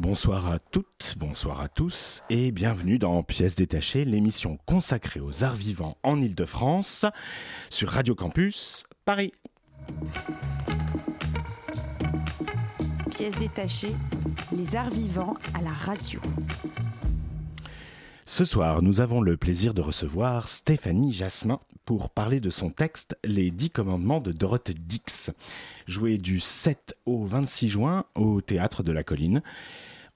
Bonsoir à toutes, bonsoir à tous et bienvenue dans Pièces détachées, l'émission consacrée aux arts vivants en Ile-de-France sur Radio Campus Paris. Pièces détachées, les arts vivants à la radio. Ce soir, nous avons le plaisir de recevoir Stéphanie Jasmin pour parler de son texte Les Dix Commandements de Dorothée Dix, joué du 7 au 26 juin au Théâtre de la Colline.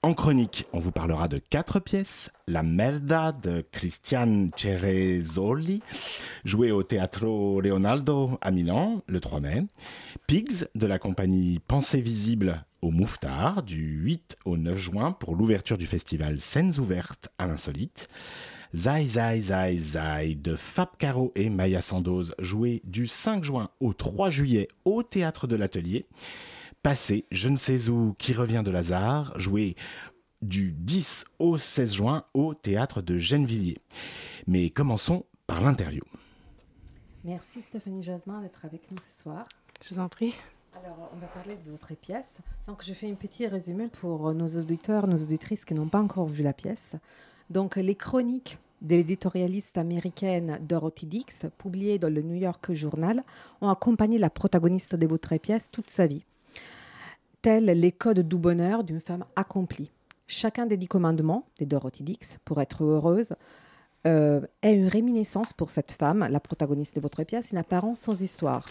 En chronique, on vous parlera de quatre pièces. La Merda de Christian Ceresoli, jouée au Teatro Leonardo à Milan le 3 mai. Pigs de la compagnie Pensée Visible au Mouffetard du 8 au 9 juin pour l'ouverture du festival Scènes ouvertes à l'insolite. Zai Zai Zai Zai de Fab Caro et Maya Sandoz, joué du 5 juin au 3 juillet au Théâtre de l'Atelier. Passé, je ne sais où, qui revient de Lazare, joué du 10 au 16 juin au Théâtre de Gennevilliers. Mais commençons par l'interview. Merci Stéphanie Jasmin d'être avec nous ce soir. Je vous en prie. Alors, on va parler de votre pièce. Donc, je fais un petit résumé pour nos auditeurs, nos auditrices qui n'ont pas encore vu la pièce. Donc, les chroniques de l'éditorialiste américaine Dorothy Dix, publiées dans le New York Journal, ont accompagné la protagoniste de votre pièce toute sa vie. Tels les codes du bonheur d'une femme accomplie. Chacun des dix commandements de Dorothy Dix, pour être heureuse, euh, est une réminiscence pour cette femme, la protagoniste de votre pièce, une apparence sans histoire.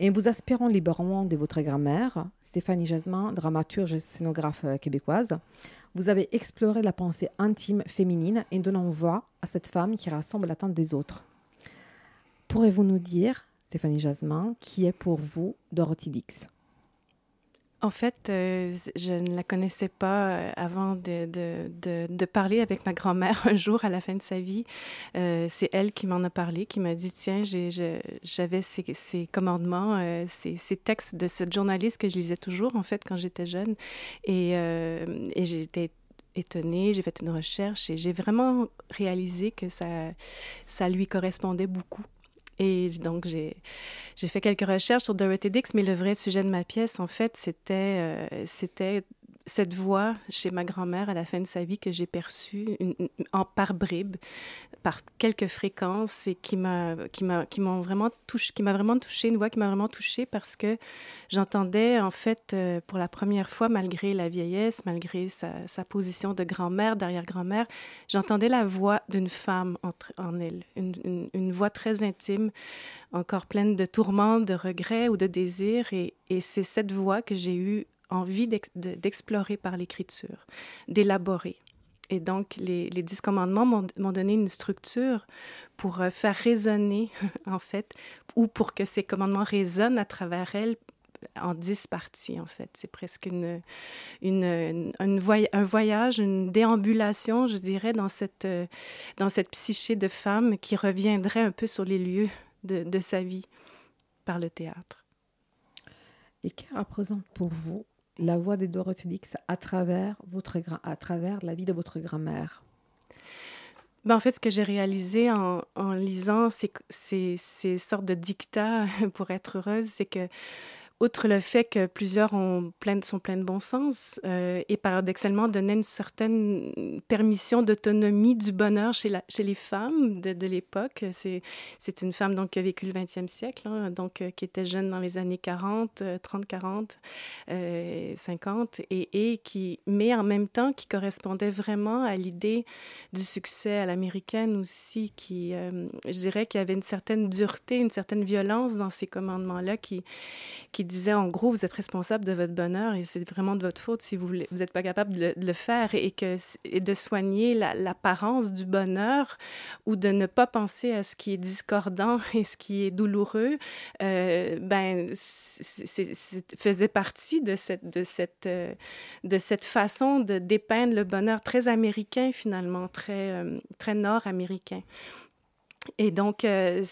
Et vous aspirant librement de votre grammaire, Stéphanie Jasmin, dramaturge et scénographe euh, québécoise, vous avez exploré la pensée intime féminine et donnant voix à cette femme qui rassemble l'attente des autres. Pourrez-vous nous dire, Stéphanie Jasmin, qui est pour vous Dorothy Dix? En fait, euh, je ne la connaissais pas euh, avant de, parler avec ma grand-mère un jour à la fin de sa vie. Euh, c'est elle qui m'en a parlé, qui m'a dit, tiens, j'avais ces, commandements, ces, textes de cette journaliste que je lisais toujours, en fait, quand j'étais jeune. Et, et j'étais étonnée, j'ai fait une recherche et j'ai vraiment réalisé que ça, ça lui correspondait beaucoup. Et donc, j'ai fait quelques recherches sur Dorothy Dix, mais le vrai sujet de ma pièce, en fait, c'était euh, c'était cette voix chez ma grand-mère à la fin de sa vie que j'ai perçue en par bribes, par quelques fréquences et qui m'a qui m'a qui vraiment qui m'a vraiment touché, une voix qui m'a vraiment touchée parce que j'entendais en fait euh, pour la première fois, malgré la vieillesse, malgré sa, sa position de grand-mère, d'arrière-grand-mère, j'entendais la voix d'une femme entre, en elle, une, une, une, voix très intime, encore pleine de tourments, de regrets ou de désirs et, et c'est cette voix que j'ai eue envie d'explorer par l'écriture, d'élaborer. Et donc, les, dix commandements m'ont donné une structure pour euh, faire résonner, en fait, ou pour que ces commandements résonnent à travers elle en dix parties, en fait. C'est presque une, un voyage, une déambulation, je dirais, dans cette, euh, dans cette psyché de femme qui reviendrait un peu sur les lieux de, de sa vie par le théâtre. Et que représente pour vous la voix de Dorothy Dix à travers, votre, à travers la vie de votre grand-mère. Ben, en fait, ce que j'ai réalisé en, en lisant ces, ces, ces, sortes de dictats pour être heureuse, c'est que outre le fait que plusieurs ont sont pleins de bon sens euh, et paradoxalement donnaient une certaine permission d'autonomie du bonheur chez, la, chez les femmes de, l'époque. C'est, c'est une femme donc, qui a vécu le 20e siècle, hein, donc euh, qui était jeune dans les années 40, euh, 30, 40, euh, 50, et, et qui, mais en même temps qui correspondait vraiment à l'idée du succès à l'américaine aussi, qui, euh, je dirais, qu'il y avait une certaine dureté, une certaine violence dans ces commandements-là qui, qui disait en gros vous êtes responsable de votre bonheur et c'est vraiment de votre faute si vous n'êtes pas capable de le, faire et que et de soigner l'apparence la, du bonheur ou de ne pas penser à ce qui est discordant et ce qui est douloureux euh, ben c'est faisait partie de cette de cette euh, de cette façon de dépeindre le bonheur très américain finalement très euh, très nord-américain Et donc, euh,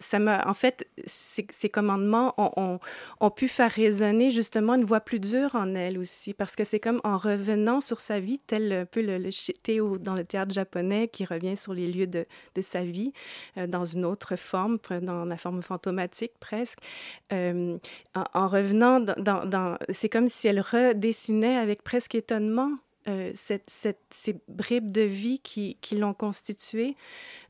ça en fait, ces, commandements ont, pu faire résonner justement une voix plus dure en elle aussi, parce que c'est comme en revenant sur sa vie, tel un peu le, le Théo dans le théâtre japonais qui revient sur les lieux de, sa vie euh, dans une autre forme, dans la forme fantomatique presque. Euh, en, revenant c'est comme si elle redessinait avec presque étonnement cette, cette, ces bribes de vie qui, qui l'ont constituée.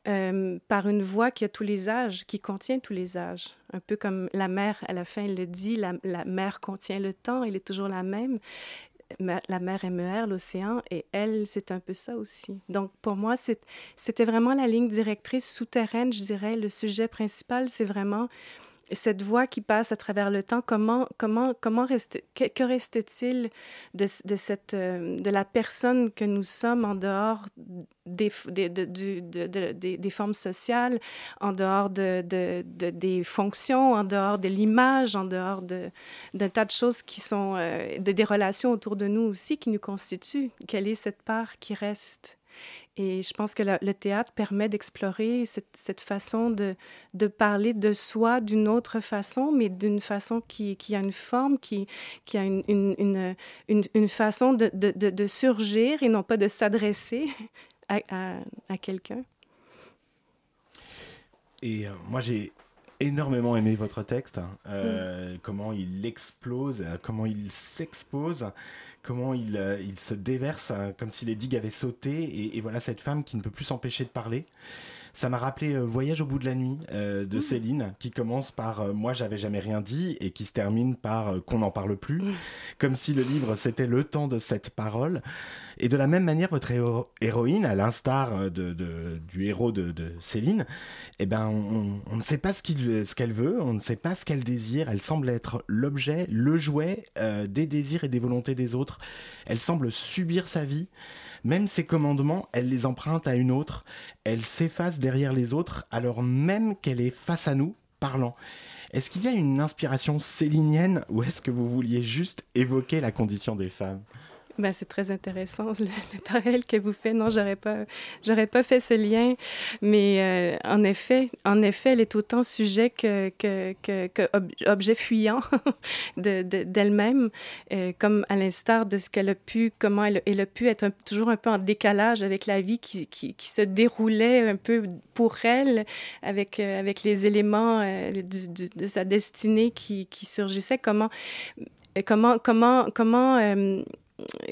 Euh, par une voix qui a tous les âges, qui contient tous les âges. Un peu comme la mer, à la fin, elle le dit, la, la mer contient le temps, elle est toujours la même. La mer MER, l'océan, et elle, c'est un peu ça aussi. Donc, pour moi, c'était vraiment la ligne directrice souterraine, je dirais. Le sujet principal, c'est vraiment cette voix qui passe à travers le temps, comment, comment, comment reste, que, reste-t-il de, de, cette, euh, de la personne que nous sommes en dehors des, des, de, des formes sociales, en dehors de, des fonctions, en dehors de l'image, en dehors d'un tas de choses qui sont, euh, des relations autour de nous aussi qui nous constituent? Quelle est cette part qui reste? Et je pense que le théâtre permet d'explorer cette, cette, façon de, de, parler de soi d'une autre façon, mais d'une façon qui, qui, a une forme, qui, qui a une, une, une, une façon de, de, de, surgir et non pas de s'adresser à, à, quelqu'un. Et euh, moi, j'ai énormément aimé votre texte, hein. euh, mm. comment il explose, euh, comment il s'expose comment il, euh, il se déverse hein, comme si les digues avaient sauté et, voilà cette femme qui ne peut plus s'empêcher de parler. Ça m'a rappelé euh, Voyage au bout de la nuit euh, de mmh. Céline, qui commence par Moi j'avais jamais rien dit et qui se termine par Qu'on n'en parle plus, mmh. comme si le livre c'était le temps de cette parole. Et de la même manière, votre héroïne, à l'instar de, du héros de, Céline, eh ben, on, ne sait pas ce qu'elle veut, on ne sait pas ce qu'elle désire. Elle semble être l'objet, le jouet des désirs et des volontés des autres. Elle semble subir sa vie. Même ses commandements, elle les emprunte à une autre. Elle s'efface derrière les autres alors même qu'elle est face à nous, parlant. Est-ce qu'il y a une inspiration célinienne ou est-ce que vous vouliez juste évoquer la condition des femmes? Ben, c'est très intéressant le, le, parallèle que vous faites. Non, j'aurais pas, j'aurais pas fait ce lien, mais euh, en effet, en effet, elle est autant sujet que, objet fuyant de, d'elle-même, euh, comme à l'instar de ce qu'elle a pu, comment elle, a pu être toujours un peu en décalage avec la vie qui, se déroulait un peu pour elle, avec, euh, avec les éléments de sa destinée qui, qui surgissaient. Comment, comment, comment, comment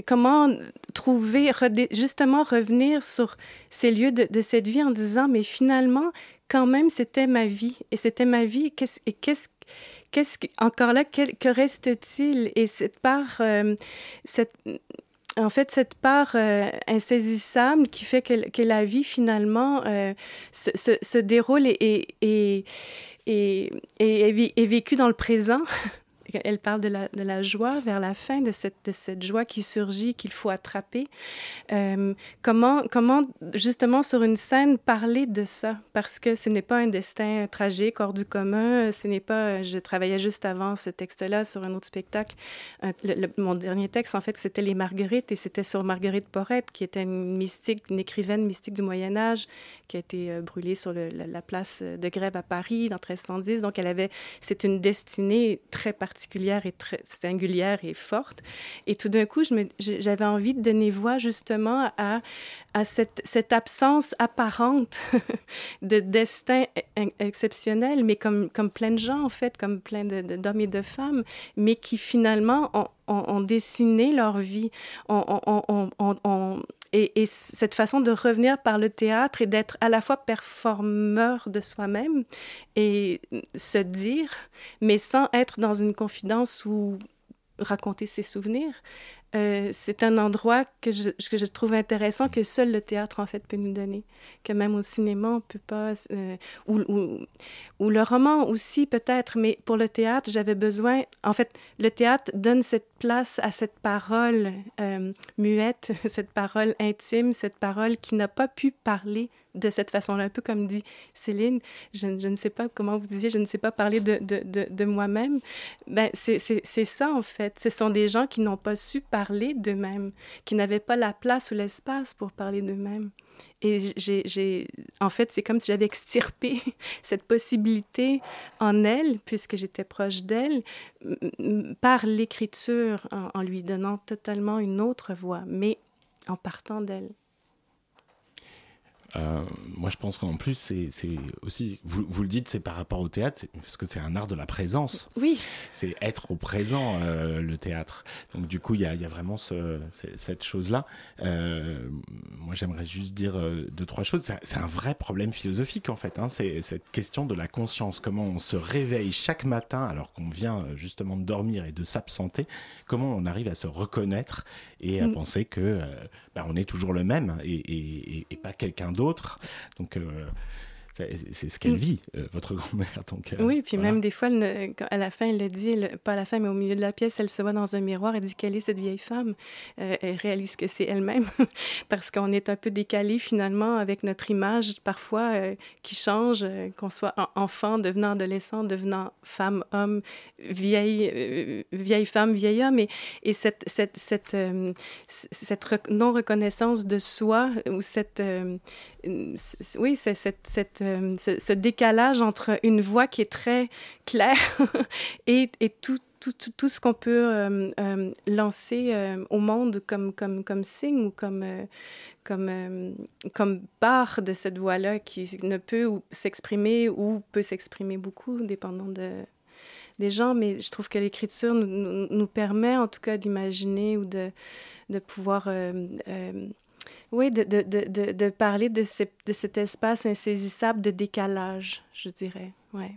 comment trouver, justement revenir sur ces lieux de, cette vie en disant, mais finalement, quand même, c'était ma vie. Et c'était ma vie. et qu'est-ce qu'est-ce encore là, que reste-t-il? Et cette part, euh, cette, en fait, cette part euh, insaisissable qui fait que, que la vie, finalement, euh, se, se, déroule et, et, et, est vécue dans le présent. elle parle de la, joie vers la fin, de cette, joie qui surgit, qu'il faut attraper. Euh, comment, comment, justement, sur une scène, parler de ça? Parce que ce n'est pas un destin tragique, hors du commun. Ce n'est pas... Je travaillais juste avant ce texte-là sur un autre spectacle. mon dernier texte, en fait, c'était Les Marguerites, et c'était sur Marguerite Porrette, qui était une mystique, une écrivaine mystique du Moyen Âge, qui a été euh, brûlée sur la, place de Grève à Paris dans 1310. Donc, elle avait... C'est une destinée très particulière et très singulière et forte. Et tout d'un coup, j'avais envie de donner voix justement à, cette, absence apparente de destin e-, exceptionnel, mais comme, plein de gens, en fait, comme plein d'hommes et de femmes, mais qui finalement ont, ont, dessiné leur vie, ont, et, et, cette façon de revenir par le théâtre et d'être à la fois performeur de soi-même et se dire, mais sans être dans une confidence ou raconter ses souvenirs, euh, c'est un endroit que je, trouve intéressant que seul le théâtre en fait peut nous donner. Que même au cinéma on peut pas euh, ou, ou, ou, le roman aussi peut-être mais pour le théâtre j'avais besoin en fait le théâtre donne cette place à cette parole euh, muette cette parole intime cette parole qui n'a pas pu parler de cette façon-là, un peu comme dit Céline, je, ne sais pas comment vous disiez, je ne sais pas parler de, de, de, moi-même. Ben, c'est ça, en fait. Ce sont des gens qui n'ont pas su parler d'eux-mêmes, qui n'avaient pas la place ou l'espace pour parler d'eux-mêmes. Et j'ai, en fait, c'est comme si j'avais extirpé cette possibilité en elle, puisque j'étais proche d'elle, par l'écriture, en, lui donnant totalement une autre voix, mais en partant d'elle. Euh, moi, je pense qu'en plus, c'est aussi, vous, vous, le dites, c'est par rapport au théâtre, parce que c'est un art de la présence. Oui. C'est être au présent, euh, le théâtre. Donc, du coup, il y a, y a, vraiment ce, cette chose-là. Euh, moi, j'aimerais juste dire deux, trois choses. C'est un vrai problème philosophique, en fait. Hein. C'est cette question de la conscience. Comment on se réveille chaque matin, alors qu'on vient justement de dormir et de s'absenter. Comment on arrive à se reconnaître et à mm. penser que bah, on est toujours le même et, et, et pas quelqu'un d'autre. Donc, euh, c'est ce qu'elle mm. vit, euh, votre grand-mère. Donc, euh, oui, puis même des fois, elle à la fin, elle le dit, pas à la fin, mais au milieu de la pièce, elle se voit dans un miroir et dit quelle est cette vieille femme. Euh, elle réalise que c'est elle-même, parce qu'on est un peu décalé finalement avec notre image parfois qui change, qu'on soit enfant, devenant adolescent, devenant femme, homme, vieille, vieille femme, vieil homme. Et, et cette, cette, cette, cette non-reconnaissance de soi ou cette oui, c'est euh, ce, décalage entre une voix qui est très claire et, tout, ce qu'on peut euh, euh, lancer au monde comme, signe ou comme, comme, part de cette voix-là qui ne peut s'exprimer ou peut s'exprimer beaucoup, dépendant de, des gens. Mais je trouve que l'écriture nous, permet en tout cas d'imaginer ou de pouvoir oui, de, de, de, de parler de, ce, de cet espace insaisissable de décalage, je dirais. Ouais.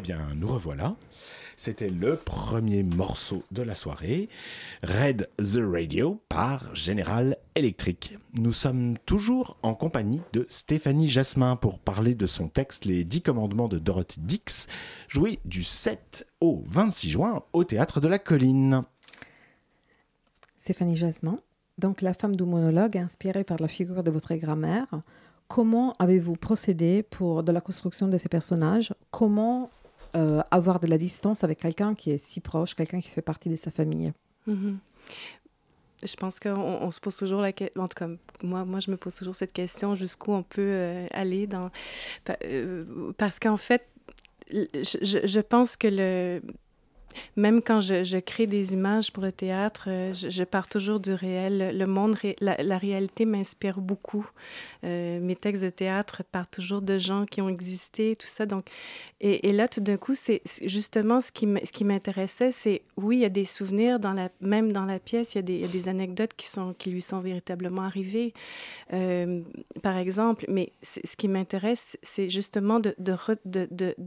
Eh bien, nous revoilà. C'était le premier morceau de la soirée, Red the Radio par General Electric. Nous sommes toujours en compagnie de Stéphanie Jasmin pour parler de son texte Les Dix Commandements de Dorothy Dix, joué du 7 au 26 juin au Théâtre de la Colline. Stéphanie Jasmin, donc la femme du monologue inspirée par la figure de votre grand-mère. Comment avez-vous procédé pour de la construction de ces personnages? Comment euh, avoir de la distance avec quelqu'un qui est si proche, quelqu'un qui fait partie de sa famille. Mhm. Je pense qu'on se pose toujours la question, en tout cas, moi, moi, je me pose toujours cette question, jusqu'où on peut euh, aller dans... Euh, parce qu'en fait, je, pense que le, même quand je, crée des images pour le théâtre, je, pars toujours du réel. Le monde, la, réalité m'inspire beaucoup. Euh, mes textes de théâtre partent toujours de gens qui ont existé, tout ça. Donc, et, là, tout d'un coup, c'est justement ce qui m'intéressait, c'est oui, il y a des souvenirs même dans la pièce, il y a des, anecdotes qui lui sont véritablement arrivées, euh, par exemple. Mais ce qui m'intéresse, c'est justement de,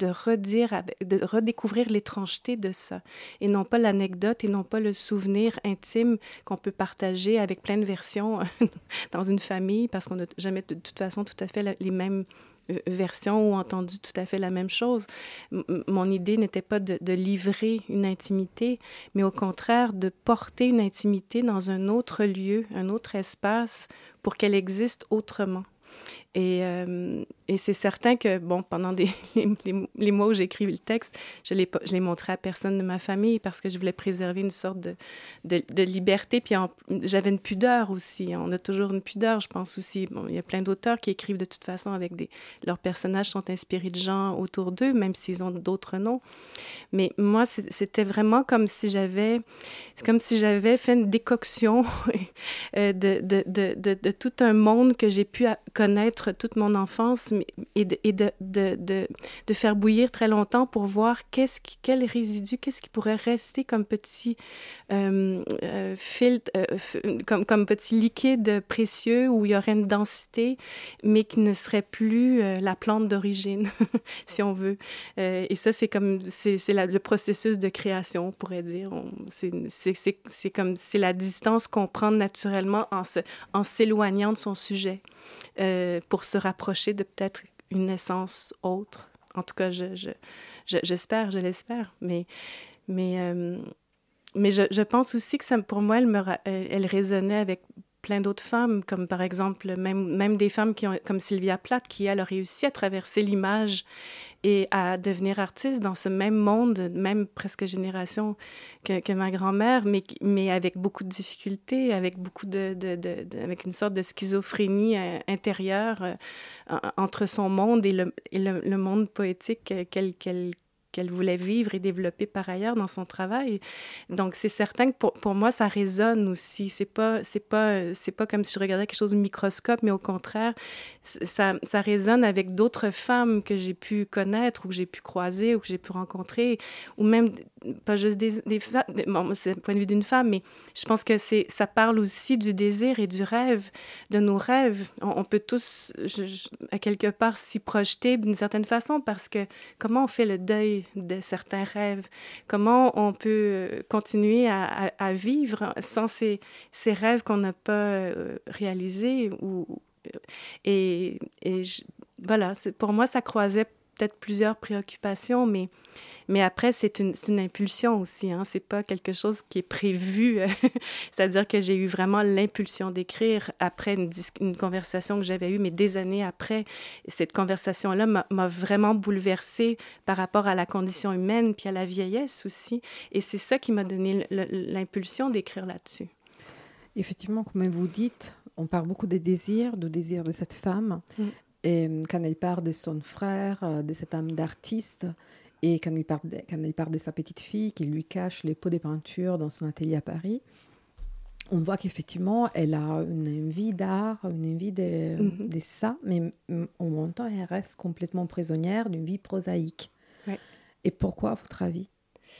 redire, de redécouvrir l'étrangeté de ça et non pas l'anecdote et non pas le souvenir intime qu'on peut partager avec plein de versions dans une famille parce qu'on n'a jamais de toute façon tout à fait les mêmes euh, versions ou entendu tout à fait la même chose. mon idée n'était pas de, de, livrer une intimité, mais au contraire de porter une intimité dans un autre lieu, un autre espace pour qu'elle existe autrement. Et, euh, et c'est certain que, bon, pendant les, mois où j'écrivais le texte, je ne l'ai montré à personne de ma famille parce que je voulais préserver une sorte de, de, liberté. Puis j'avais une pudeur aussi. On a toujours une pudeur, je pense aussi. Bon, il y a plein d'auteurs qui écrivent de toute façon avec des... Leurs personnages sont inspirés de gens autour d'eux, même s'ils ont d'autres noms. Mais moi, c'était vraiment comme si j'avais... C'est comme si j'avais fait une décoction euh, de, de, de, tout un monde que j'ai pu connaître toute mon enfance et, de, faire bouillir très longtemps pour voir qu'est-ce quel résidu, qu'est-ce qui pourrait rester comme petit euh, euh, filtre, euh, comme, petit liquide précieux où il y aurait une densité, mais qui ne serait plus la plante d'origine, si on veut. et ça, c'est comme, c'est le processus de création, on pourrait dire. C'est comme, c'est la distance qu'on prend naturellement en s'éloignant de son sujet. Pour se rapprocher de peut-être une essence autre. En tout cas, j'espère, je, je, l'espère. Mais, mais, euh, je, pense aussi que ça, pour moi, elle, me, elle résonnait avec plein d'autres femmes, comme par exemple même, même des femmes qui ont, comme Sylvia Plath, qui, elle, a réussi à traverser l'image et à devenir artiste dans ce même monde, même presque génération que, que ma grand-mère, mais, mais avec beaucoup de difficultés, avec beaucoup de, de, avec une sorte de schizophrénie euh, intérieure euh, entre son monde et le, et le, le monde poétique qu'elle qu'elle qu'elle voulait vivre et développer par ailleurs dans son travail. Donc, c'est certain que pour, pour, moi, ça résonne aussi. C'est pas, c'est pas, c'est pas comme si je regardais quelque chose au microscope, mais au contraire, ça, ça résonne avec d'autres femmes que j'ai pu connaître ou que j'ai pu croiser ou que j'ai pu rencontrer, ou même pas juste des, des femmes. C'est le point de vue d'une femme, mais je pense que c'est, ça parle aussi du désir et du rêve, de nos rêves. On, peut tous, à quelque part, s'y projeter d'une certaine façon parce que comment on fait le deuil de certains rêves? Comment on peut euh, continuer à, vivre sans ces, ces rêves qu'on n'a pas euh, réalisés ou, et, et voilà, pour moi, ça croisait peut-être plusieurs préoccupations, mais, mais après, c'est une, une, impulsion aussi. Hein? C'est pas quelque chose qui est prévu. C'est-à-dire que j'ai eu vraiment l'impulsion d'écrire après une, une, conversation que j'avais eue, mais des années après. Cette conversation-là m'a vraiment bouleversée par rapport à la condition humaine, puis à la vieillesse aussi. Et c'est ça qui m'a donné l'impulsion d'écrire là-dessus. Effectivement, comme vous dites, on parle beaucoup des désirs, du désir de cette femme. Mm. Et euh, quand elle parle de son frère, euh, de cette âme d'artiste, et quand elle, parle de, quand elle parle de sa petite fille qui lui cache les pots de peinture dans son atelier à Paris, on voit qu'effectivement, elle a une envie d'art, une envie de, mhm. de, ça, mais en même temps, elle reste complètement prisonnière d'une vie prosaïque. Et pourquoi, à votre avis?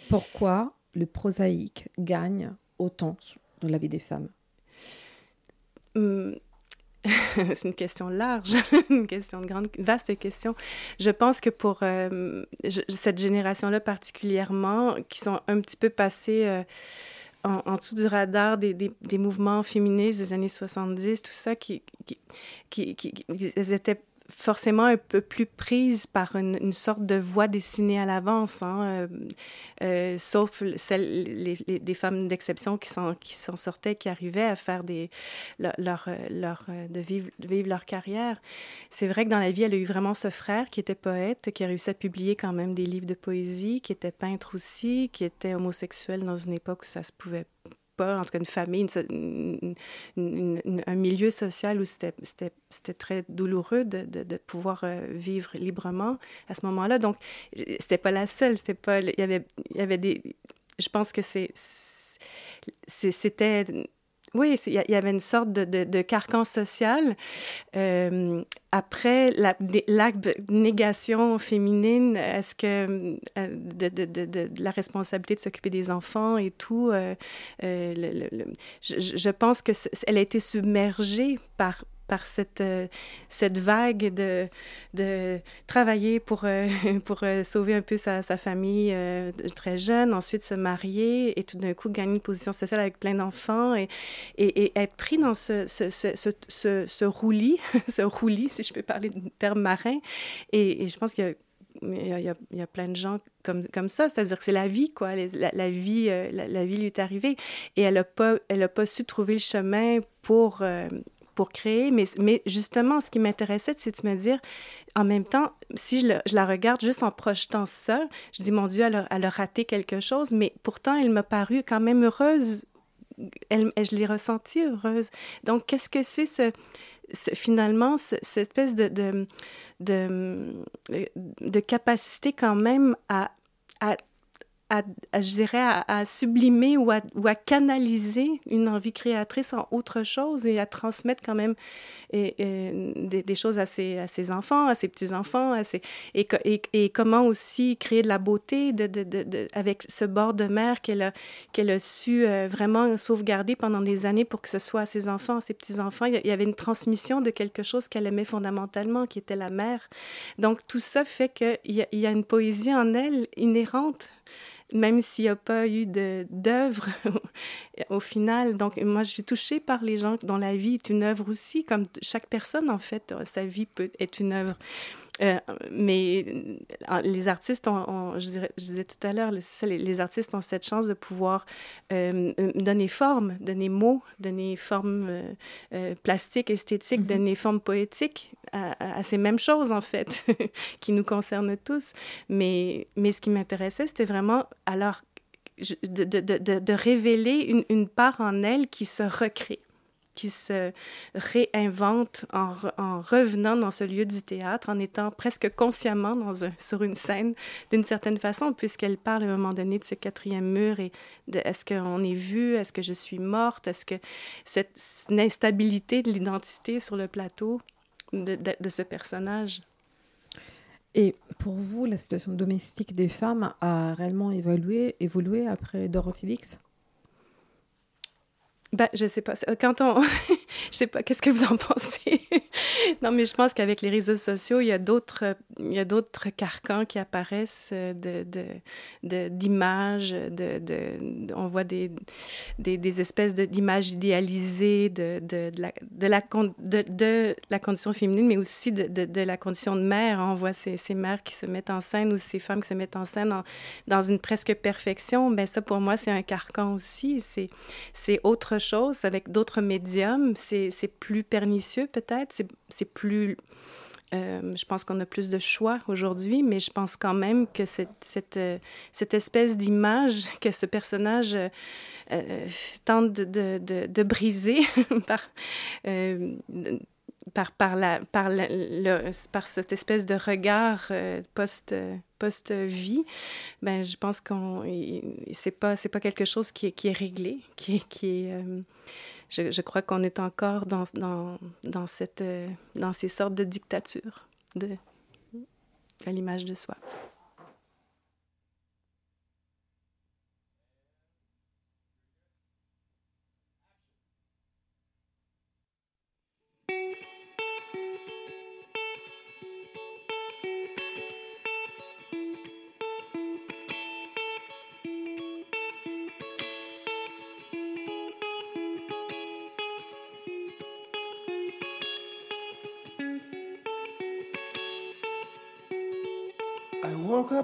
Pourquoi le prosaïque gagne autant dans la vie des femmes? Hum, c'est une question large, une question de grande, vaste question. Je pense que pour euh, cette génération-là particulièrement, qui sont un petit peu passés euh, en, dessous du radar des, des, des, mouvements féministes des années 70, tout ça, qui, qui, qui, qui ils étaient forcément un peu plus prise par une, sorte de voix dessinée à l'avance, hein, euh, euh, sauf celles, les, femmes d'exception qui s'en sortaient, qui arrivaient à faire leur, leur, de vivre, vivre leur carrière. C'est vrai que dans la vie, elle a eu vraiment ce frère qui était poète, qui a réussi à publier quand même des livres de poésie, qui était peintre aussi, qui était homosexuel dans une époque où ça se pouvait pas, en tout cas une famille, un milieu social où c'était très douloureux de, de, pouvoir euh, vivre librement à ce moment-là. Donc, c'était pas la seule, c'était pas... Il y avait, il y avait des... Je pense que c'est... C'était oui, il y avait une sorte de, carcan social. Euh, après l'acte de négation féminine, est-ce que euh, de, la responsabilité de s'occuper des enfants et tout, euh, je, je, pense que elle a été submergée par par cette, euh, cette vague de, de travailler pour, euh, pour euh, sauver un peu sa, famille très jeune, ensuite se marier et tout d'un coup gagner une position sociale avec plein d'enfants et, et, être pris dans ce, ce, ce, ce, roulis, ce roulis, si je peux parler de terme marin. Et, je pense qu'il y a il y, a, il y, a, plein de gens comme, comme ça, c'est-à-dire que c'est la vie, quoi. La, vie, la, vie lui est arrivée et elle n'a pas, pas su trouver le chemin pour, pour créer. Mais, mais justement, ce qui m'intéressait, c'est de me dire, en même temps, si je, la regarde juste en projetant ça, je dis, mon Dieu, elle a, elle a raté quelque chose, mais pourtant, elle m'a paru quand même heureuse. Elle, je l'ai ressentie heureuse. Donc, qu'est-ce que c'est ce, finalement cette espèce de, de, de, de, capacité quand même à, à à, je dirais, à, sublimer ou à, canaliser une envie créatrice en autre chose et à transmettre quand même des, choses à ses, enfants, à ses petits-enfants, et, comment aussi créer de la beauté avec ce bord de mer qu'elle a, qu'elle a su euh, vraiment sauvegarder pendant des années pour que ce soit à ses enfants, à ses petits-enfants. Il y avait une transmission de quelque chose qu'elle aimait fondamentalement, qui était la mer. Donc tout ça fait qu'il y a une poésie en elle inhérente même s'il n'y a pas eu d'œuvre au final. Donc, moi, je suis touchée par les gens dont la vie est une œuvre aussi, comme chaque personne, en fait, sa vie peut être une œuvre. Euh, mais euh, les artistes, ont, je, dirais, je, disais tout à l'heure, les, les, artistes ont cette chance de pouvoir euh, donner forme, donner mots, donner forme euh, plastique, esthétique, mm -hmm. donner forme poétique à, à, ces mêmes choses, en fait, qui nous concernent tous. Mais, mais ce qui m'intéressait, c'était vraiment, alors, de, de, de, de révéler une, une part en elle qui se recrée qui se réinvente en, en, revenant dans ce lieu du théâtre, en étant presque consciemment sur une scène d'une certaine façon, puisqu'elle parle à un moment donné de ce quatrième mur et de est-ce qu'on est vu, est-ce que je suis morte, est-ce que cette instabilité de l'identité sur le plateau de, ce personnage. Et pour vous, la situation domestique des femmes a réellement évolué après Dorothy Dix? Ben, je sais pas. Quand on. Je sais pas, qu'est-ce que vous en pensez? non, mais je pense qu'avec les réseaux sociaux, il y a d'autres, il y a d'autres carcans qui apparaissent de, de, d'images, de, de, on voit des, des, espèces d'images idéalisées de, la, de, la, de, la condition féminine, mais aussi de, la condition de mère. On voit ces, ces mères qui se mettent en scène ou ces femmes qui se mettent en scène dans une presque perfection. Ben, ça, pour moi, c'est un carcan aussi. C'est autre chose avec d'autres médiums. C'est, plus pernicieux, peut-être. C'est, plus... Euh, je pense qu'on a plus de choix aujourd'hui, mais je pense quand même que cette, cette espèce d'image que ce personnage euh, tente de, briser par, euh, cette espèce de regard euh, post, post-vie, ben, je pense qu'on c'est pas pas quelque chose qui est, réglé, qui est, euh, je, crois qu'on est encore dans, euh, ces sortes de dictatures à l'image de soi.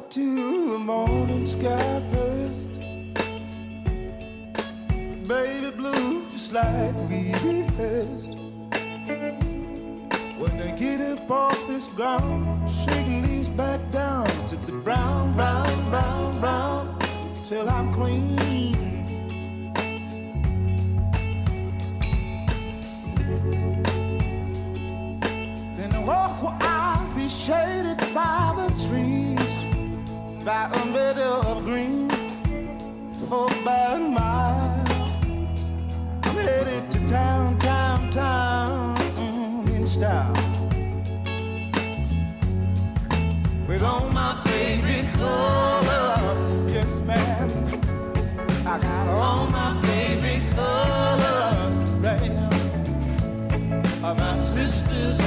To the morning sky first. Baby blue, just like we rehearsed. When I get up off this ground, shaking leaves back down to the brown, brown, brown, brown, till I'm clean. Then I walk where I'll be shaded by a meadow of green, for about a mile. I'm headed to town, town, town, in style. With all my favorite colors, yes, ma'am. I got all my favorite colors right now. My sisters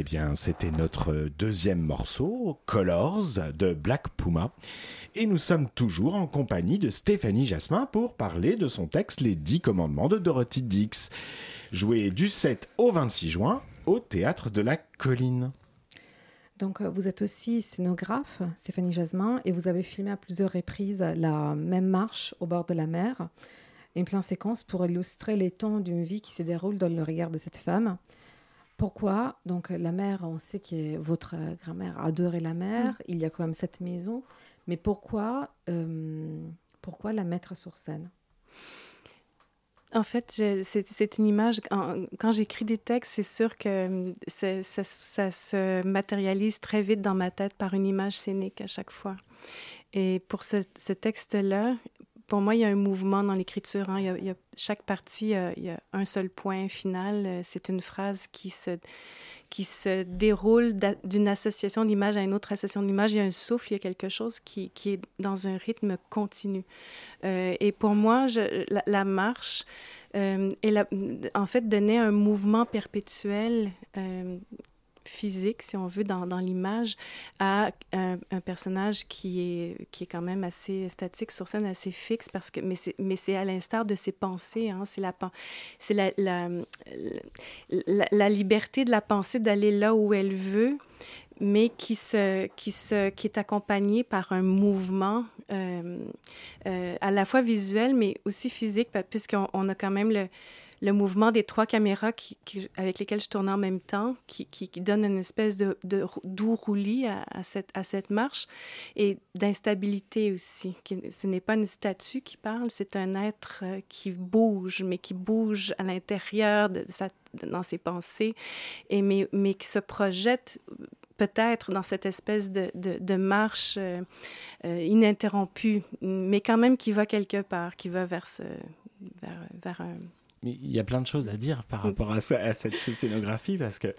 Eh bien, c'était notre deuxième morceau, Colors, de Black Puma. Et nous sommes toujours en compagnie de Stéphanie Jasmin pour parler de son texte Les Dix Commandements de Dorothy Dix, joué du 7 au 26 juin au Théâtre de la Colline. Donc, euh, vous êtes aussi scénographe, Stéphanie Jasmin, et vous avez filmé à plusieurs reprises la même marche au bord de la mer, une plan séquence pour illustrer les tons d'une vie qui se déroule dans le regard de cette femme. Pourquoi Donc, la mer, on sait que votre euh, grand-mère adorait la mer, il y a quand même cette maison, mais pourquoi, euh, pourquoi la mettre sur scène? En fait, c'est une image. quand j'écris des textes, c'est sûr que c'est- ça, ça se matérialise très vite dans ma tête par une image scénique à chaque fois. Et pour ce, ce texte-là, pour moi, il y a un mouvement dans l'écriture. hein. Il y a- chaque partie, euh, il y a un seul point final. Euh, C'est une phrase qui se, qui se déroule d'une association d'image à une autre association d'image. Il y a un souffle, il y a quelque chose qui, qui est dans un rythme continu. Euh, et pour moi, la, marche, euh, et en fait, donnait un mouvement perpétuel physique, si on veut, dans, dans l'image, à un, personnage qui est, qui est quand même assez statique sur scène, assez fixe, parce que, mais c'est à l'instar de ses pensées, hein, c'est la, la, la, la, liberté de la pensée d'aller là où elle veut, mais qui, se, qui, se, qui est accompagné par un mouvement euh, euh, à la fois visuel, mais aussi physique, puisqu'on on a quand même le, le mouvement des trois caméras qui, avec lesquelles je tournais en même temps, qui, qui, donne une espèce de, doux roulis à, cette, à cette marche, et d'instabilité aussi. Ce n'est pas une statue qui parle, c'est un être euh, qui bouge, mais qui bouge à l'intérieur de dans ses pensées, et mais, mais qui se projette peut-être dans cette espèce de, de, marche euh, euh, ininterrompue, mais quand même qui va quelque part, qui va vers, vers, vers un, il y a plein de choses à dire par rapport à, ça- à cette scénographie parce que,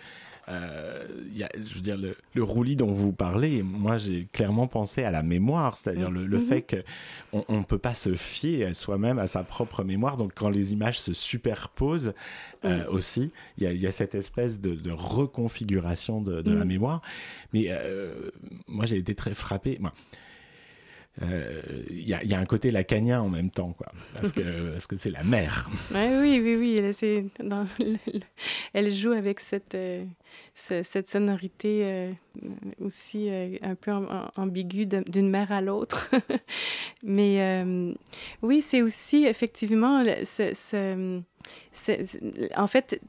euh, il y a, je veux dire, le, le roulis dont vous parlez, moi j'ai clairement pensé à la mémoire, c'est-à-dire le, le Mhm. fait qu'on ne peut pas se fier à soi-même à sa propre mémoire. Donc quand les images se superposent euh, aussi, il y a, il y a cette espèce de, de reconfiguration de, de la mémoire. Mais euh, moi j'ai été très frappé. Moi, euh, Il y, a, il un côté lacanien en même temps, quoi, parce que parce que c'est la mère. Oui, oui, oui. Elle, joue avec cette, euh, ce- cette sonorité euh, aussi un peu am- am- ambiguë d'une mère à l'autre. Mais oui, c'est aussi effectivement en fait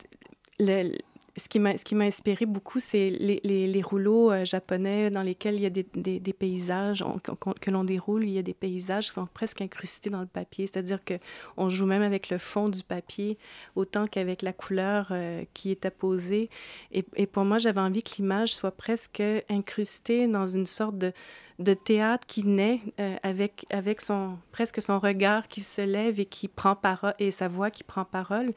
le, ce qui m'a inspiré beaucoup, c'est les, rouleaux euh, japonais dans lesquels il y a des, paysages qu'on- que l'on déroule. Il y a des paysages qui sont presque incrustés dans le papier, c'est-à-dire que on joue même avec le fond du papier autant qu'avec la couleur euh, qui est apposée. Et pour moi, j'avais envie que l'image soit presque incrustée dans une sorte de, de théâtre qui naît euh, avec, avec son, presque son regard qui se lève et qui prend parole, et sa voix qui prend parole.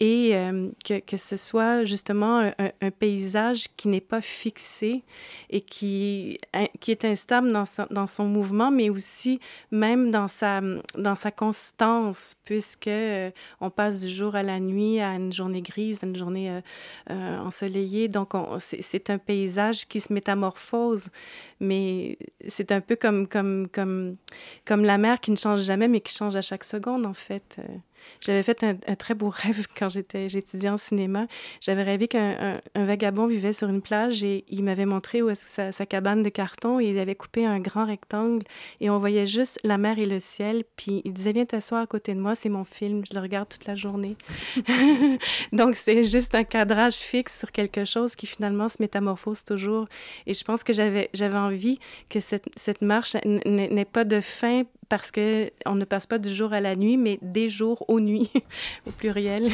Et euh, que, que ce soit justement un, paysage qui n'est pas fixé et qui, qui est instable dans son, dans son mouvement, mais aussi même dans sa, dans sa constance, puisque euh, on passe du jour à la nuit, à une journée grise, à une journée ensoleillée. Donc, on- c'est c'est un paysage qui se métamorphose, mais c'est un peu comme, la mer qui ne change jamais, mais qui change à chaque seconde, en fait. J'avais fait un, très beau rêve quand j'étais j'étudiais en cinéma. J'avais rêvé qu'un un, un vagabond vivait sur une plage et il m'avait montré où que sa, cabane de carton et il avait coupé un grand rectangle et on voyait juste la mer et le ciel. Puis il disait Viens t'asseoir à côté de moi, c'est mon film, je le regarde toute la journée. Donc c'est juste un cadrage fixe sur quelque chose qui finalement se métamorphose toujours. Et je pense que j'avais j'avais envie que cette, cette marche n'ait pas de fin parce que on ne passe pas du jour à la nuit, mais des jours aux nuits, au pluriel.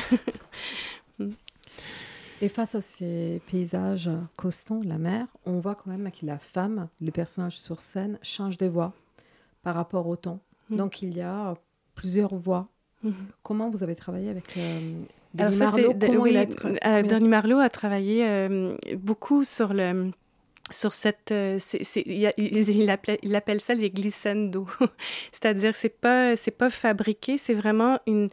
Et face à ces paysages constants, la mer, on voit quand même que la femme, les personnages sur scène, changent de voix par rapport au temps. Mm. Donc il y a plusieurs voix. Mhm. Comment vous avez travaillé avec euh, Alors Denis de- Comment oui, euh, Denis a travaillé euh, beaucoup sur le sur cette euh, il, appelle ça les glissando c'est-à-dire c'est pas c'est pas fabriqué c'est vraiment une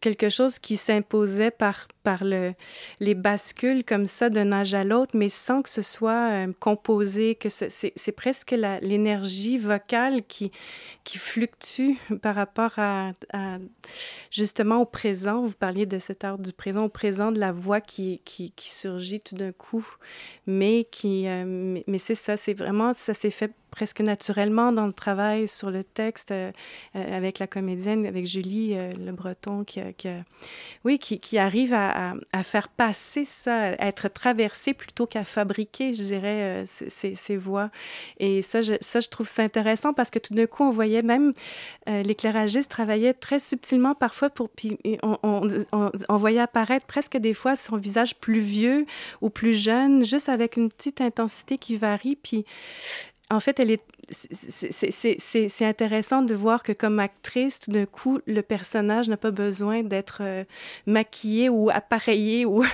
quelque chose qui s'imposait par par le les bascules comme ça d'un âge à l'autre mais sans que ce soit euh, composé que ce- c'est presque l'énergie vocale qui qui fluctue par rapport à, justement au présent. Vous parliez de cet art du présent, au présent de la voix qui, qui, qui surgit tout d'un coup. Mais, qui, euh, mais, c'est ça, c'est vraiment, ça s'est fait presque naturellement dans le travail sur le texte euh, euh, avec la comédienne, avec Julie euh, Le Breton, qui, oui, qui, arrive à, faire passer ça, à être traversé plutôt qu'à fabriquer, je dirais, ces, ces- voix. Et ça je, ça, je trouve ça intéressant parce que tout d'un coup, on voyait même l'éclairagiste travaillait très subtilement parfois pour puis on- on voyait apparaître presque des fois son visage plus vieux ou plus jeune juste avec une petite intensité qui varie puis en fait elle est c'est- intéressant de voir que comme actrice tout d'un coup le personnage n'a pas besoin d'être euh, maquillé ou appareillé ou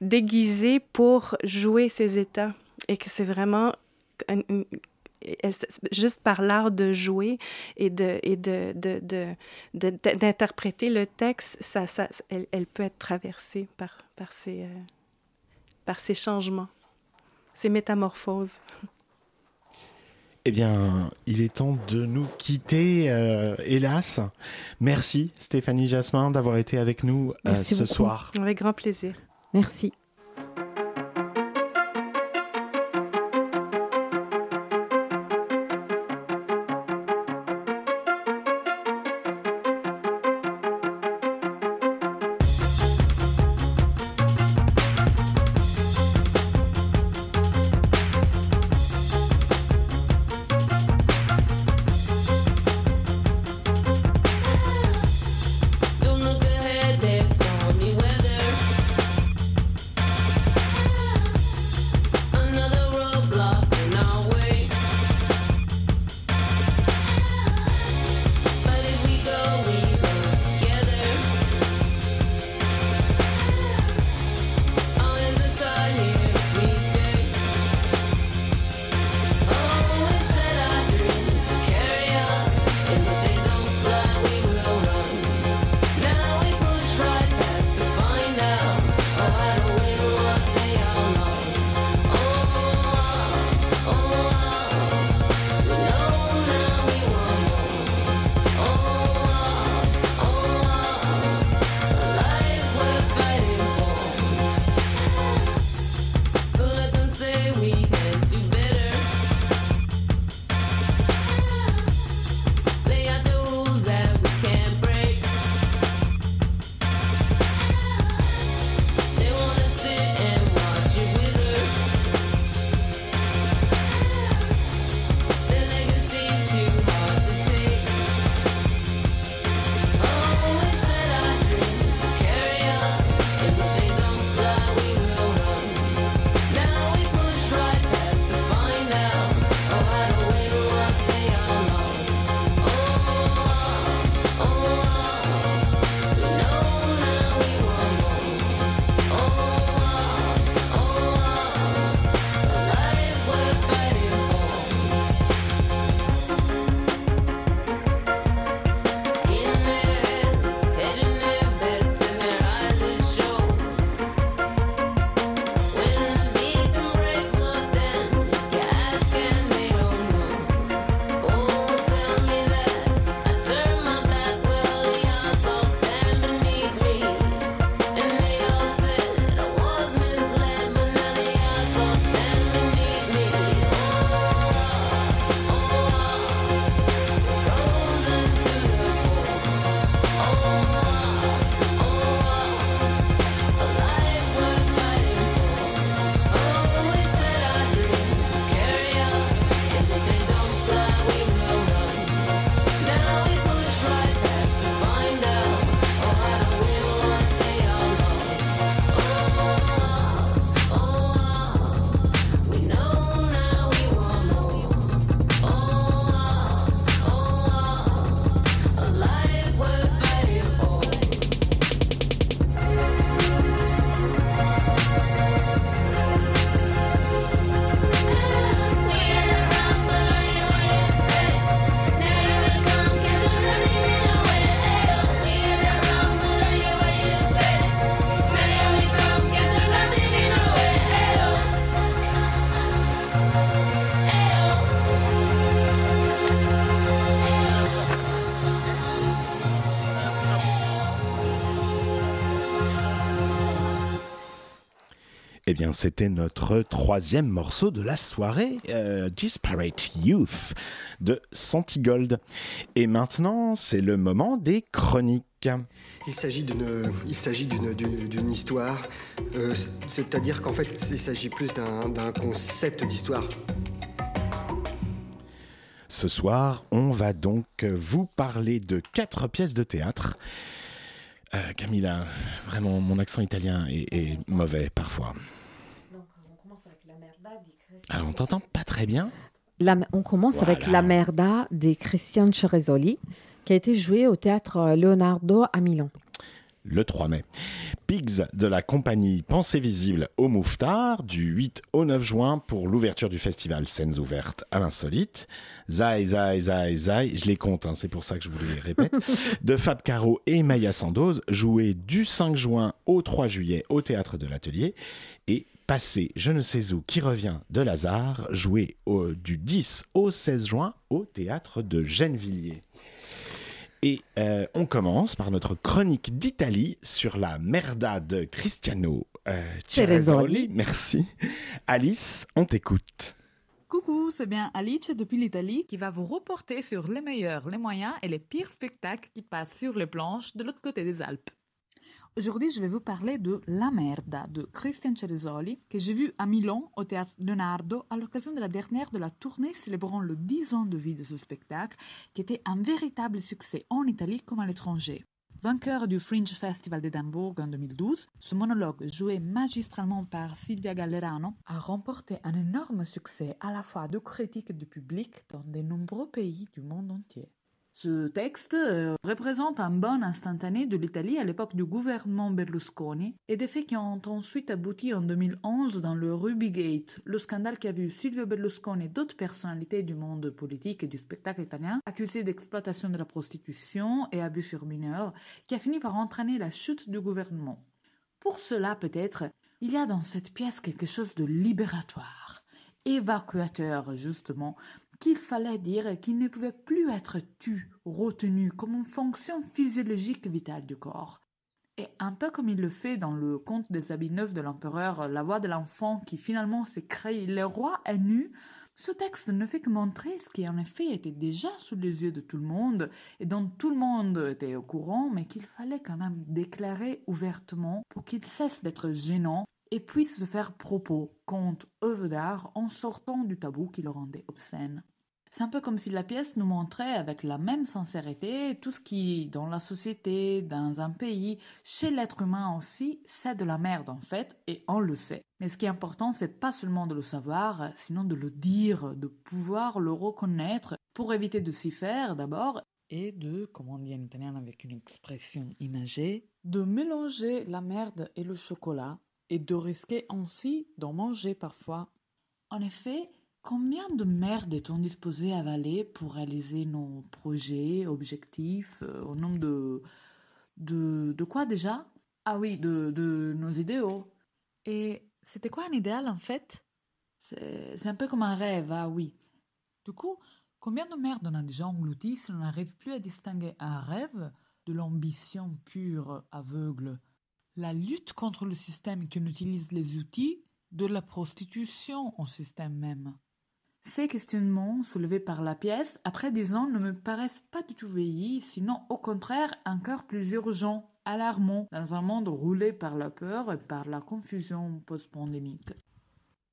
déguisé pour jouer ses états et que c'est vraiment juste par l'art de jouer et de et de de- de- de- d'interpréter le texte, ça, ça, elle, elle peut être traversée par par ces euh, par ces changements, ces métamorphoses. Eh bien, il est temps de nous quitter, euh, hélas. Merci Stéphanie Jasmin d'avoir été avec nous euh, ce beaucoup. soir. Avec grand plaisir. Merci. C'était notre troisième morceau de la soirée, euh, Disparate Youth de Santigold. Et maintenant, c'est le moment des chroniques. Il s'agit d'une, il s'agit d'une, d'une, d'une histoire, euh, c'est-à-dire qu'en fait, il s'agit plus d'un, d'un concept d'histoire. Ce soir, on va donc vous parler de quatre pièces de théâtre. Euh, Camilla, vraiment, mon accent italien est, est mauvais parfois. Alors, on t'entend pas très bien La- on commence avec. La Merda de Christian Ceresoli, qui a été joué au théâtre Leonardo à Milan. le 3 mai. Pigs de la compagnie Pensée Visible au Mouffetard du 8 au 9 juin pour l'ouverture du festival Scènes Ouvertes à l'Insolite. Zai, Zai, Zai, Zai, je les compte, hein, c'est pour ça que je vous les répète. de Fab Caro et Maya Sandoz, joué du 5 juin au 3 juillet au théâtre de l'Atelier. Et Passé je ne sais où qui revient de Lazare, joué au- du 10 au 16 juin au théâtre de Gennevilliers. Et euh, on commence par notre chronique d'Italie sur la merda de Cristiano euh. Merci. Alice, on t'écoute. Coucou, c'est bien Alice depuis l'Italie qui va vous reporter sur les meilleurs, les moyens et les pires spectacles qui passent sur les planches de l'autre côté des Alpes. Aujourd'hui, je vais vous parler de La Merda de Christian Ceresoli que j'ai vu à Milan au théâtre Leonardo à l'occasion de la dernière de la tournée célébrant le 10 ans de vie de ce spectacle qui était un véritable succès en Italie comme à l'étranger. Vainqueur du Fringe Festival d'Édimbourg en 2012, ce monologue joué magistralement par Silvia Gallerano a remporté un énorme succès à la fois de critiques et de public dans de nombreux pays du monde entier. Ce texte euh, représente un bon instantané de l'Italie à l'époque du gouvernement Berlusconi et des faits qui ont ensuite abouti en 2011 dans le Rubygate, le scandale qui a vu Silvio Berlusconi et d'autres personnalités du monde politique et du spectacle italien accusés d'exploitation de la prostitution et abus sur mineurs, qui a fini par entraîner la chute du gouvernement. Pour cela, peut-être, il y a dans cette pièce quelque chose de libératoire, évacuateur justement, qu'il fallait dire et qui ne pouvait plus être tu, retenu comme une fonction physiologique vitale du corps. Et un peu comme il le fait dans le conte des habits neufs de l'empereur, la voix de l'enfant qui finalement s'écrit Le roi est nu, ce texte ne fait que montrer ce qui en effet était déjà sous les yeux de tout le monde et dont tout le monde était au courant, mais qu'il fallait quand même déclarer ouvertement pour qu'il cesse d'être gênant et puisse se faire propos, conte, œuvre d'art en sortant du tabou qui le rendait obscène. C'est un peu comme si la pièce nous montrait avec la même sincérité tout ce qui, dans la société, dans un pays, chez l'être humain aussi, c'est de la merde en fait, et on le sait. Mais ce qui est important, c'est pas seulement de le savoir, sinon de le dire, de pouvoir le reconnaître pour éviter de s'y faire d'abord, et de, comme on dit en italien avec une expression imagée, de mélanger la merde et le chocolat, et de risquer ainsi d'en manger parfois. En effet, Combien de merde est-on disposé à avaler pour réaliser nos projets, objectifs, euh, au nom de, de... de quoi déjà? Ah oui, de, de nos idéaux. Et c'était quoi un idéal en fait? C'est c'est un peu comme un rêve, ah oui. Du coup, combien de merde on a déjà englouti si on n'arrive plus à distinguer un rêve de l'ambition pure, aveugle? La lutte contre le système qui utilise les outils de la prostitution au système même. Ces questionnements soulevés par la pièce, après dix ans, ne me paraissent pas du tout vieillis, sinon au contraire encore plus urgents, alarmants, dans un monde roulé par la peur et par la confusion post-pandémique.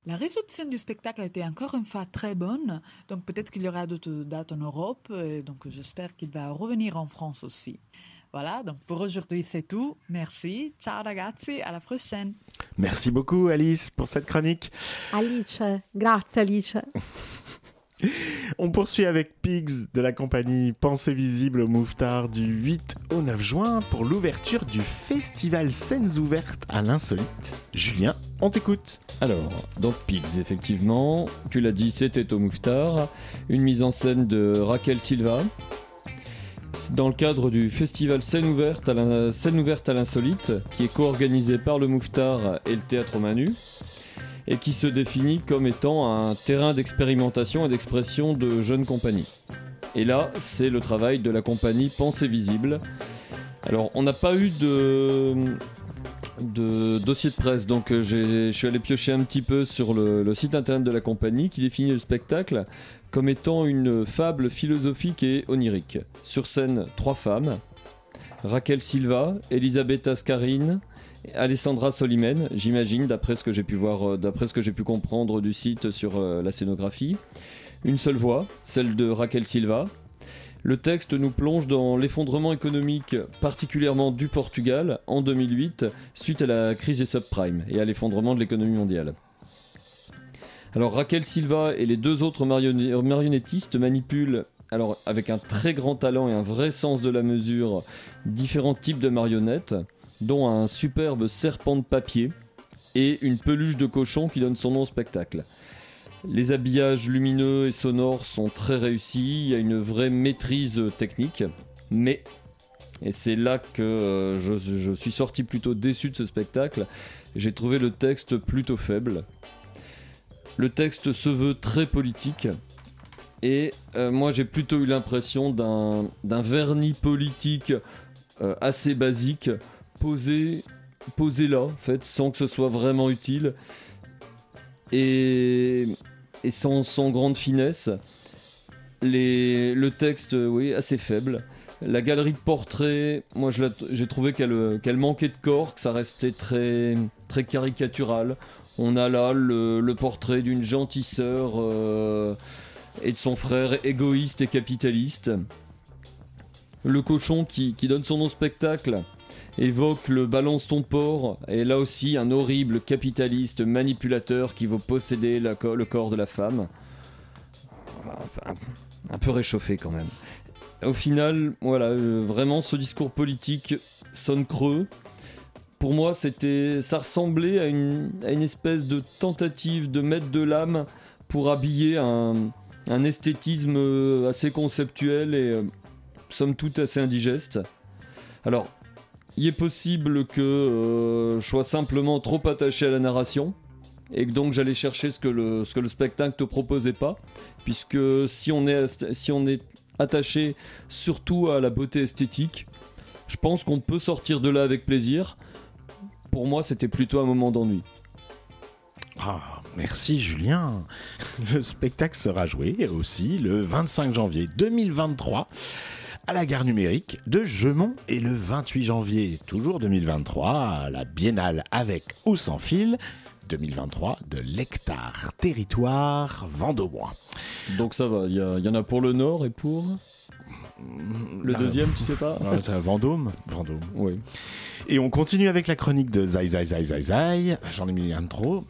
La réception du spectacle a été encore une fois très bonne, donc peut-être qu'il y aura d'autres dates en Europe, et donc j'espère qu'il va revenir en France aussi. Voilà, donc pour aujourd'hui c'est tout. Merci, ciao ragazzi, à la prochaine. Merci beaucoup Alice pour cette chronique. Alice, grazie Alice. On poursuit avec Pigs de la compagnie Pensée Visible au Mouffetard du 8 au 9 juin pour l'ouverture du festival Scènes Ouvertes à l'Insolite. Julien, on t'écoute. Alors, donc Pigs, effectivement, tu l'as dit, c'était au Mouffetard, une mise en scène de Raquel Silva. Dans le cadre du festival Scène ouverte à l'insolite, qui est co-organisé par le Mouffetard et le Théâtre Manu, et qui se définit comme étant un terrain d'expérimentation et d'expression de jeunes compagnies. Et là, c'est le travail de la compagnie Pensée Visible. Alors, on n'a pas eu de dossier de presse. Donc euh, je suis allé piocher un petit peu sur le site internet de la compagnie qui définit le spectacle comme étant une fable philosophique et onirique. Sur scène, trois femmes. Raquel Silva, Elisabeth Ascarine, Alessandra Solimen, j'imagine, d'après ce que j'ai pu voir, euh, d'après ce que j'ai pu comprendre du site sur euh, la scénographie. Une seule voix, celle de Raquel Silva. Le texte nous plonge dans l'effondrement économique, particulièrement du Portugal, en 2008, suite à la crise des subprimes et à l'effondrement de l'économie mondiale. Alors Raquel Silva et les deux autres marionnettistes manipulent, alors avec un très grand talent et un vrai sens de la mesure, différents types de marionnettes, dont un superbe serpent de papier et une peluche de cochon qui donne son nom au spectacle. Les habillages lumineux et sonores sont très réussis, il y a une vraie maîtrise technique, mais, et c'est là que euh, je, je suis sorti plutôt déçu de ce spectacle, j'ai trouvé le texte plutôt faible. Le texte se veut très politique, et euh, moi j'ai plutôt eu l'impression d'un vernis politique euh, assez basique, posé, posé là, en fait, sans que ce soit vraiment utile. Et, sans, grande finesse. Le texte, euh, oui, assez faible. La galerie de portraits, moi j'ai trouvé qu'elle manquait de corps, que ça restait très caricatural. On a là le, portrait d'une gentille sœur euh, et de son frère égoïste et capitaliste. Le cochon qui, donne son nom spectacle évoque le balance ton porc, et là aussi un horrible capitaliste manipulateur qui veut posséder le corps de la femme. Un peu réchauffé quand même. Au final, voilà, euh, vraiment ce discours politique sonne creux. Pour moi, c'était, ça ressemblait à une, à une espèce de tentative de mettre de l'âme pour habiller un, un esthétisme euh, assez conceptuel et euh, somme toute assez indigeste. Alors, il est possible que euh, je sois simplement trop attaché à la narration et que donc j'allais chercher ce que le, ce que le spectacle te proposait pas, puisque si on est, si on est attaché surtout à la beauté esthétique, je pense qu'on peut sortir de là avec plaisir. Pour moi, c'était plutôt un moment d'ennui. Ah, merci Julien. Le spectacle sera joué aussi le 25 janvier 2023 à la gare numérique de Gemont et le 28 janvier, toujours 2023, à la Biennale avec ou sans fil 2023 de l'hectare territoire vendômois. Donc ça va, il y, a- il y en a pour le nord et pour le deuxième, tu sais pas Vendôme Vendôme. Oui. Et on continue avec la chronique de Zai Zai Zai Zai Zai. J'en ai mis un de trop.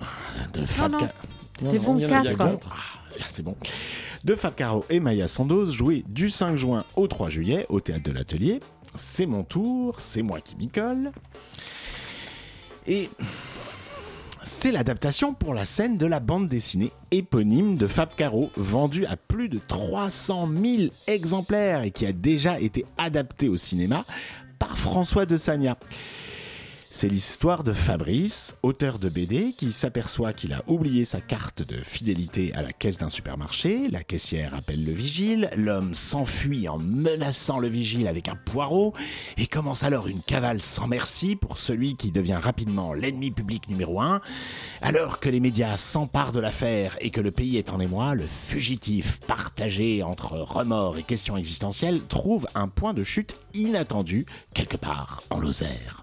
De Fab bon. Ah, c'est bon. De Fab Caro et Maya Sandoz, joué du 5 juin au 3 juillet au théâtre de l'Atelier. C'est mon tour, c'est moi qui m'y colle. Et c'est l'adaptation pour la scène de la bande dessinée éponyme de Fab Caro, vendue à plus de 300 000 exemplaires et qui a déjà été adaptée au cinéma par François de Sagna. C'est l'histoire de Fabrice, auteur de BD, qui s'aperçoit qu'il a oublié sa carte de fidélité à la caisse d'un supermarché. La caissière appelle le vigile, l'homme s'enfuit en menaçant le vigile avec un poireau et commence alors une cavale sans merci pour celui qui devient rapidement l'ennemi public numéro un. Alors que les médias s'emparent de l'affaire et que le pays est en émoi, le fugitif, partagé entre remords et questions existentielles, trouve un point de chute inattendu quelque part en Lozère.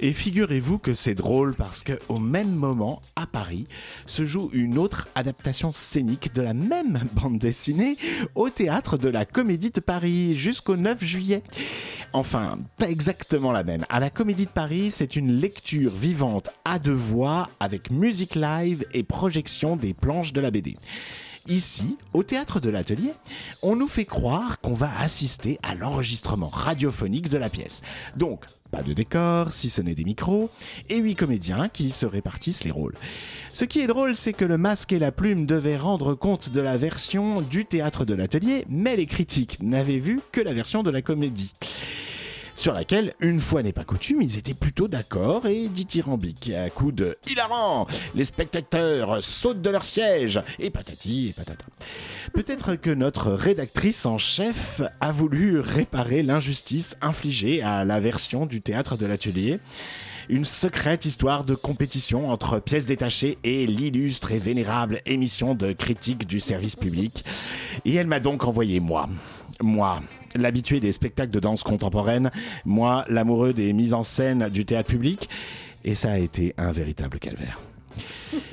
Et figurez-vous que c'est drôle parce que au même moment, à Paris, se joue une autre adaptation scénique de la même bande dessinée au théâtre de la Comédie de Paris jusqu'au 9 juillet. Enfin, pas exactement la même. À la Comédie de Paris, c'est une lecture vivante à deux voix avec musique live et projection des planches de la BD. Ici, au théâtre de l'atelier, on nous fait croire qu'on va assister à l'enregistrement radiophonique de la pièce. Donc, pas de décor, si ce n'est des micros, et huit comédiens qui se répartissent les rôles. Ce qui est drôle, c'est que le masque et la plume devaient rendre compte de la version du théâtre de l'atelier, mais les critiques n'avaient vu que la version de la comédie sur laquelle, une fois n'est pas coutume, ils étaient plutôt d'accord et dithyrambiques. À coup de hilarant, les spectateurs sautent de leur siège et patati et patata. Peut-être que notre rédactrice en chef a voulu réparer l'injustice infligée à la version du théâtre de l'atelier. Une secrète histoire de compétition entre pièces détachées et l'illustre et vénérable émission de critique du service public. Et elle m'a donc envoyé moi. Moi, l'habitué des spectacles de danse contemporaine, moi, l'amoureux des mises en scène du théâtre public, et ça a été un véritable calvaire.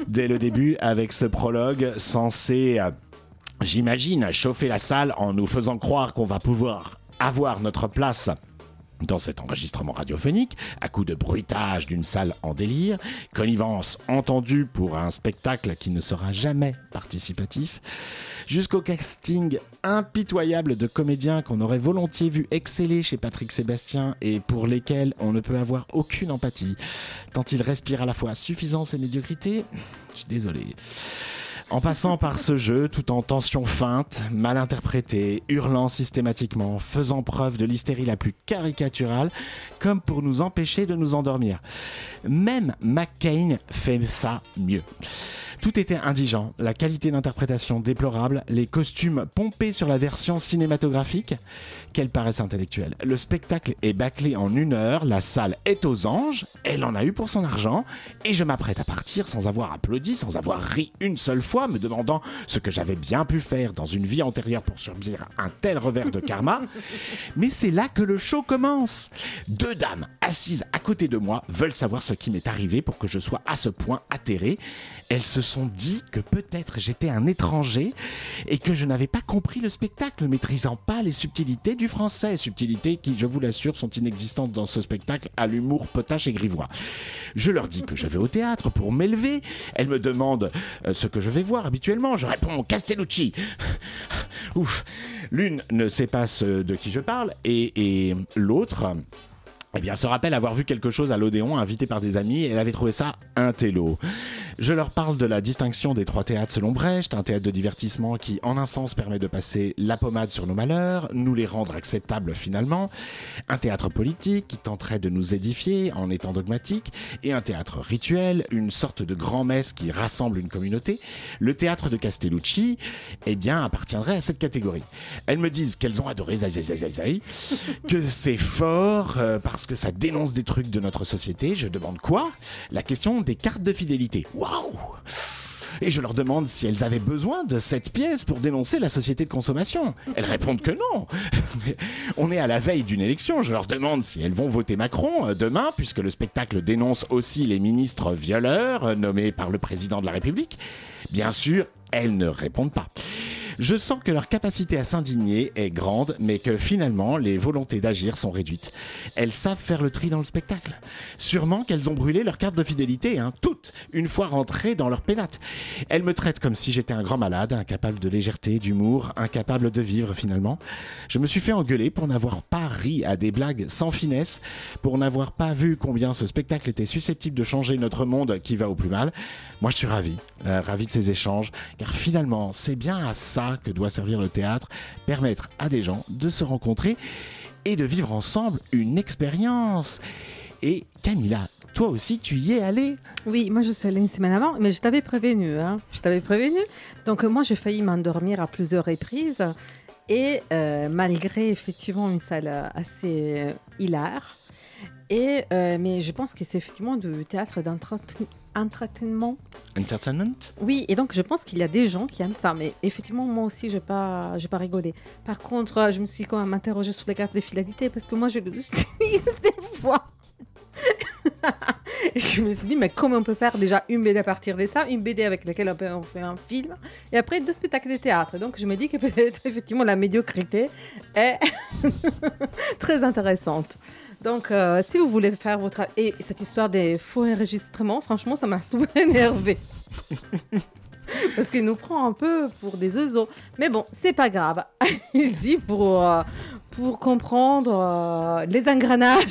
Dès le début, avec ce prologue censé, j'imagine, chauffer la salle en nous faisant croire qu'on va pouvoir avoir notre place dans cet enregistrement radiophonique, à coup de bruitage d'une salle en délire, connivence entendue pour un spectacle qui ne sera jamais participatif, jusqu'au casting impitoyable de comédiens qu'on aurait volontiers vu exceller chez Patrick Sébastien et pour lesquels on ne peut avoir aucune empathie, tant ils respirent à la fois suffisance et médiocrité. Je suis désolé. En passant par ce jeu, tout en tension feinte, mal interprété, hurlant systématiquement, faisant preuve de l'hystérie la plus caricaturale, comme pour nous empêcher de nous endormir. Même McCain fait ça mieux. Tout était indigent, la qualité d'interprétation déplorable, les costumes pompés sur la version cinématographique. Quelle paresse intellectuelle. Le spectacle est bâclé en une heure, la salle est aux anges, elle en a eu pour son argent, et je m'apprête à partir sans avoir applaudi, sans avoir ri une seule fois, me demandant ce que j'avais bien pu faire dans une vie antérieure pour subir un tel revers de karma. Mais c'est là que le show commence. Deux dames assises à côté de moi veulent savoir ce qui m'est arrivé pour que je sois à ce point atterré. Elles se sont dit que peut-être j'étais un étranger et que je n'avais pas compris le spectacle, maîtrisant pas les subtilités du français. Subtilités qui, je vous l'assure, sont inexistantes dans ce spectacle à l'humour potache et grivois. Je leur dis que je vais au théâtre pour m'élever. Elles me demandent euh, ce que je vais voir habituellement. Je réponds Castellucci. Ouf. L'une ne sait pas de qui je parle et l'autre. Eh bien, se rappelle avoir vu quelque chose à l'Odéon, invité par des amis, et elle avait trouvé ça un télo. Je leur parle de la distinction des trois théâtres selon Brecht, un théâtre de divertissement qui, en un sens, permet de passer la pommade sur nos malheurs, nous les rendre acceptables finalement, un théâtre politique qui tenterait de nous édifier en étant dogmatique, et un théâtre rituel, une sorte de grand-messe qui rassemble une communauté. Le théâtre de Castellucci, eh bien, appartiendrait à cette catégorie. Elles me disent qu'elles ont adoré Zai que c'est fort euh, parce que ça dénonce des trucs de notre société. Je demande quoi? La question des cartes de fidélité. Waouh et je leur demande si elles avaient besoin de cette pièce pour dénoncer la société de consommation. Elles répondent que non. On est à la veille d'une élection. Je leur demande si elles vont voter Macron euh, demain, puisque le spectacle dénonce aussi les ministres violeurs euh, nommés par le président de la République. Bien sûr, elles ne répondent pas. Je sens que leur capacité à s'indigner est grande, mais que finalement, les volontés d'agir sont réduites. Elles savent faire le tri dans le spectacle. Sûrement qu'elles ont brûlé leur carte de fidélité, hein, toutes, une fois rentrées dans leur pénate. Elles me traitent comme si j'étais un grand malade, incapable de légèreté, d'humour, incapable de vivre finalement. Je me suis fait engueuler pour n'avoir pas ri à des blagues sans finesse, pour n'avoir pas vu combien ce spectacle était susceptible de changer notre monde qui va au plus mal. Moi, je suis ravi, euh, ravi de ces échanges, car finalement, c'est bien à ça que doit servir le théâtre, permettre à des gens de se rencontrer et de vivre ensemble une expérience. Et Camilla, toi aussi, tu y es allée? Oui, moi je suis allée une semaine avant, mais je t'avais prévenu. Hein. Je t'avais prévenu. Donc euh, moi j'ai failli m'endormir à plusieurs reprises. Et euh, malgré effectivement une salle euh, assez euh, et, euh, mais je pense que c'est effectivement du théâtre d'entraînement. Entertainment? Oui, et donc je pense qu'il y a des gens qui aiment ça, mais effectivement moi aussi je n'ai pas, pas rigolé. Par contre, euh, je me suis quand même interrogée sur les cartes de fidélité parce que moi je l'utilise des fois. Je me suis dit, mais comment on peut faire déjà une BD à partir de ça, une BD avec laquelle on, peut- on fait un film, et après deux spectacles de théâtre. Donc je me dis que peut-être effectivement la médiocrité est très intéressante. Donc euh, si vous voulez faire votre... Et cette histoire des faux enregistrements, franchement, ça m'a souvent énervé. Parce qu'il nous prend un peu pour des oiseaux. Mais bon, c'est pas grave. Allez-y pour, euh, pour comprendre euh, les engrenages